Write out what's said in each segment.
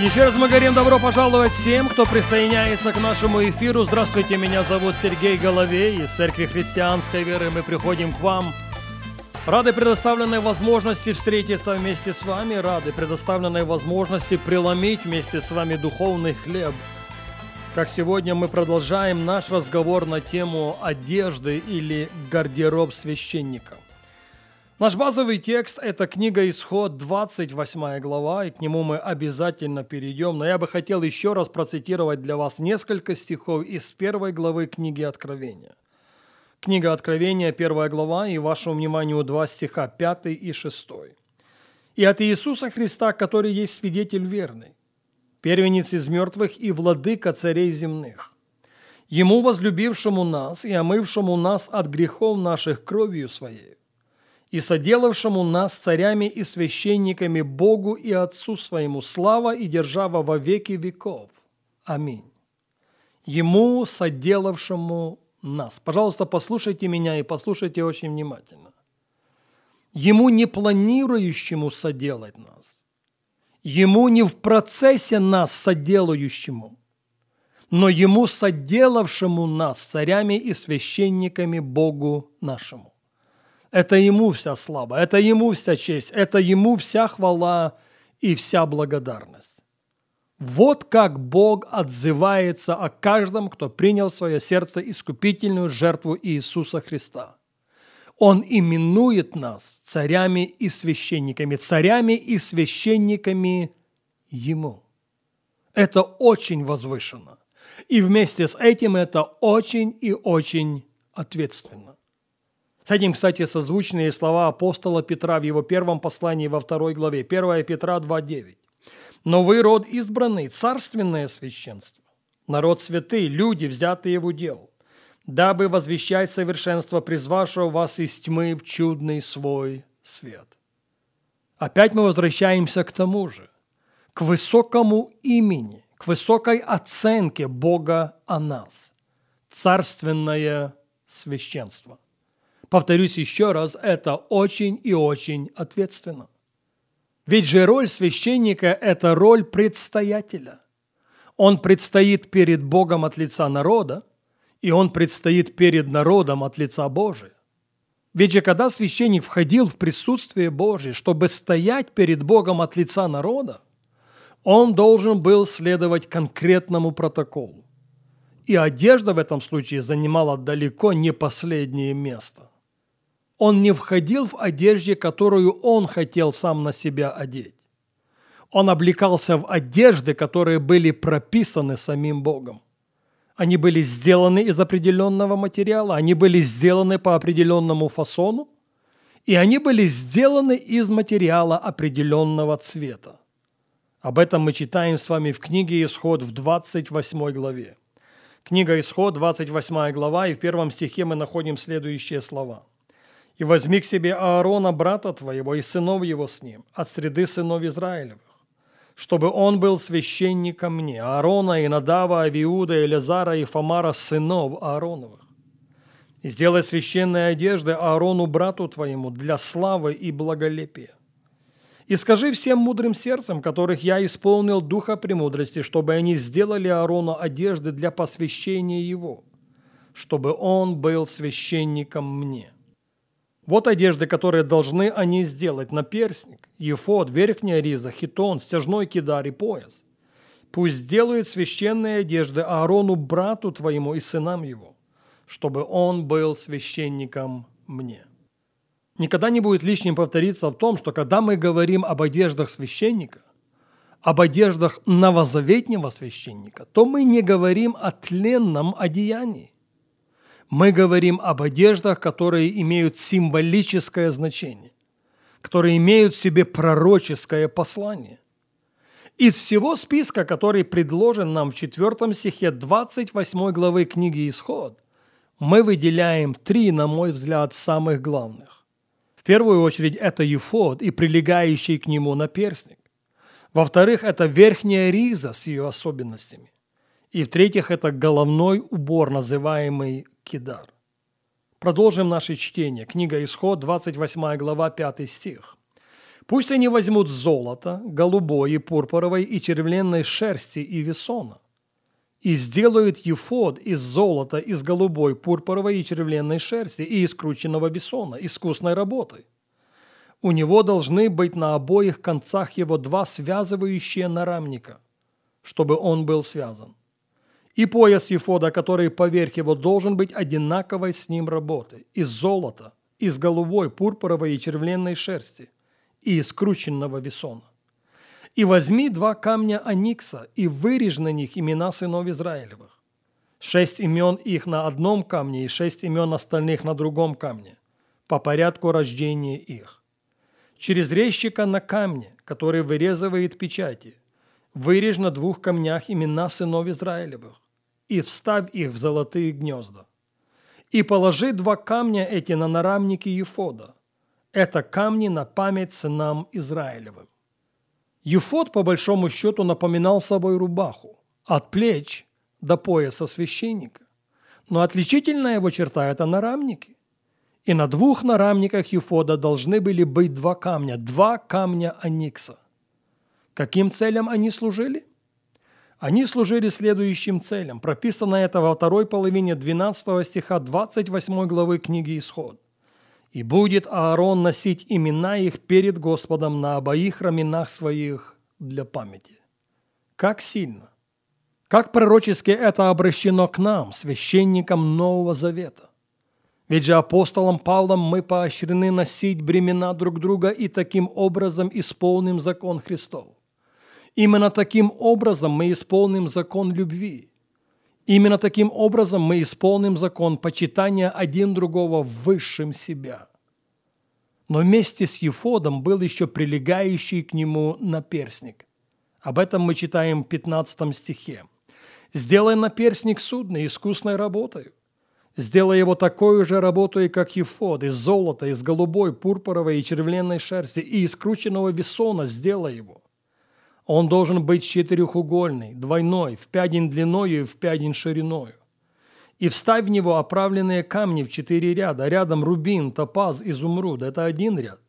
Еще раз мы говорим добро пожаловать всем, кто присоединяется к нашему эфиру. Здравствуйте, меня зовут Сергей Головей из Церкви Христианской Веры. Мы приходим к вам. Рады предоставленной возможности встретиться вместе с вами, рады предоставленной возможности преломить вместе с вами духовный хлеб. Как сегодня мы продолжаем наш разговор на тему одежды или гардероб священника. Наш базовый текст – это книга Исход, 28 глава, и к нему мы обязательно перейдем. Но я бы хотел еще раз процитировать для вас несколько стихов из первой главы книги Откровения. Книга Откровения, первая глава, и вашему вниманию два стиха, 5 и 6. «И от Иисуса Христа, который есть свидетель верный, первенец из мертвых и владыка царей земных, Ему, возлюбившему нас и омывшему нас от грехов наших кровью Своей, и соделавшему нас царями и священниками Богу и Отцу своему слава и держава во веки веков. Аминь. Ему, соделавшему нас. Пожалуйста, послушайте меня и послушайте очень внимательно. Ему не планирующему соделать нас. Ему не в процессе нас соделающему, но ему соделавшему нас царями и священниками Богу нашему. Это Ему вся слава, это Ему вся честь, это Ему вся хвала и вся благодарность. Вот как Бог отзывается о каждом, кто принял в свое сердце искупительную жертву Иисуса Христа. Он именует нас царями и священниками, царями и священниками Ему. Это очень возвышенно. И вместе с этим это очень и очень ответственно. С этим, кстати, созвучные слова апостола Петра в его первом послании во второй главе, 1 Петра 2.9. «Но вы род избранный, царственное священство, народ святый, люди, взятые в удел, дабы возвещать совершенство призвавшего вас из тьмы в чудный свой свет». Опять мы возвращаемся к тому же, к высокому имени, к высокой оценке Бога о нас. Царственное священство – Повторюсь еще раз, это очень и очень ответственно. Ведь же роль священника – это роль предстоятеля. Он предстоит перед Богом от лица народа, и он предстоит перед народом от лица Божия. Ведь же когда священник входил в присутствие Божие, чтобы стоять перед Богом от лица народа, он должен был следовать конкретному протоколу. И одежда в этом случае занимала далеко не последнее место – он не входил в одежде, которую он хотел сам на себя одеть. Он облекался в одежды, которые были прописаны самим Богом. Они были сделаны из определенного материала, они были сделаны по определенному фасону, и они были сделаны из материала определенного цвета. Об этом мы читаем с вами в книге Исход в 28 главе. Книга Исход, 28 глава, и в первом стихе мы находим следующие слова – и возьми к себе Аарона, брата твоего, и сынов его с ним, от среды сынов Израилевых, чтобы он был священником мне, Аарона, и Надава, Авиуда, Элязара и Фомара, сынов Аароновых. И сделай священные одежды Аарону, брату твоему, для славы и благолепия. И скажи всем мудрым сердцем, которых я исполнил духа премудрости, чтобы они сделали Аарону одежды для посвящения его, чтобы он был священником мне». Вот одежды, которые должны они сделать. Наперстник, ефод, верхняя риза, хитон, стяжной кидар и пояс. Пусть сделают священные одежды Аарону, брату твоему и сынам его, чтобы он был священником мне. Никогда не будет лишним повториться в том, что когда мы говорим об одеждах священника, об одеждах новозаветнего священника, то мы не говорим о тленном одеянии мы говорим об одеждах, которые имеют символическое значение, которые имеют в себе пророческое послание. Из всего списка, который предложен нам в 4 стихе 28 главы книги «Исход», мы выделяем три, на мой взгляд, самых главных. В первую очередь это ефод и прилегающий к нему наперстник. Во-вторых, это верхняя риза с ее особенностями. И в-третьих, это головной убор, называемый кидар. Продолжим наше чтение. Книга Исход, 28 глава, 5 стих. «Пусть они возьмут золото, голубой и пурпуровой и червленной шерсти и весона, и сделают ефод из золота, из голубой, пурпуровой и червленной шерсти и из крученного весона, искусной работы. У него должны быть на обоих концах его два связывающие нарамника, чтобы он был связан и пояс Ефода, который поверх его должен быть одинаковой с ним работы, из золота, из голубой, пурпуровой и червленной шерсти, и из крученного весона. И возьми два камня Аникса, и вырежь на них имена сынов Израилевых. Шесть имен их на одном камне, и шесть имен остальных на другом камне, по порядку рождения их. Через резчика на камне, который вырезывает печати, вырежь на двух камнях имена сынов Израилевых и вставь их в золотые гнезда. И положи два камня эти на нарамники Ефода. Это камни на память сынам Израилевым. Ефод, по большому счету, напоминал собой рубаху, от плеч до пояса священника. Но отличительная его черта – это нарамники. И на двух нарамниках Ефода должны были быть два камня, два камня Аникса. Каким целям они служили? Они служили следующим целям. Прописано это во второй половине 12 стиха 28 главы книги Исход. «И будет Аарон носить имена их перед Господом на обоих раменах своих для памяти». Как сильно! Как пророчески это обращено к нам, священникам Нового Завета. Ведь же апостолом Павлом мы поощрены носить бремена друг друга и таким образом исполним закон Христов. Именно таким образом мы исполним закон любви. Именно таким образом мы исполним закон почитания один другого высшим себя. Но вместе с Ефодом был еще прилегающий к нему наперсник. Об этом мы читаем в 15 стихе. «Сделай наперсник судный, искусной работой. Сделай его такой же работой, как Ефод, из золота, из голубой, пурпуровой и червленной шерсти, и из крученного весона сделай его. Он должен быть четырехугольный, двойной, в пядень длиною и в пядень шириною. И вставь в него оправленные камни в четыре ряда. Рядом рубин, топаз, изумруд. Это один ряд.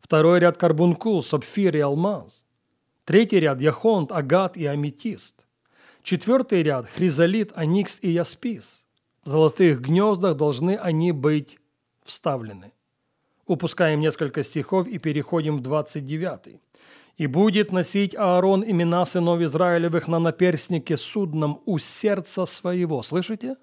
Второй ряд карбункул, сапфир и алмаз. Третий ряд яхонт, агат и аметист. Четвертый ряд хризолит, аникс и яспис. В золотых гнездах должны они быть вставлены. Упускаем несколько стихов и переходим в 29. И будет носить Аарон имена сынов Израилевых на наперстнике судном у сердца своего. Слышите?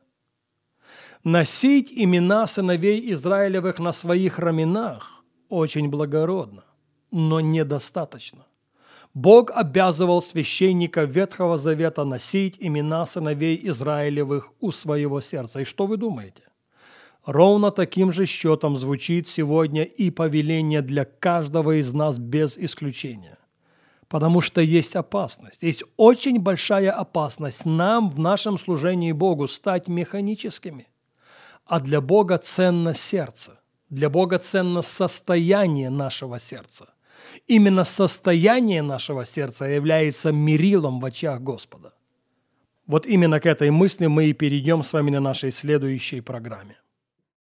Носить имена сыновей Израилевых на своих раменах очень благородно, но недостаточно. Бог обязывал священника Ветхого Завета носить имена сыновей Израилевых у своего сердца. И что вы думаете? Ровно таким же счетом звучит сегодня и повеление для каждого из нас без исключения. Потому что есть опасность. Есть очень большая опасность нам в нашем служении Богу стать механическими. А для Бога ценно сердце. Для Бога ценно состояние нашего сердца. Именно состояние нашего сердца является мерилом в очах Господа. Вот именно к этой мысли мы и перейдем с вами на нашей следующей программе.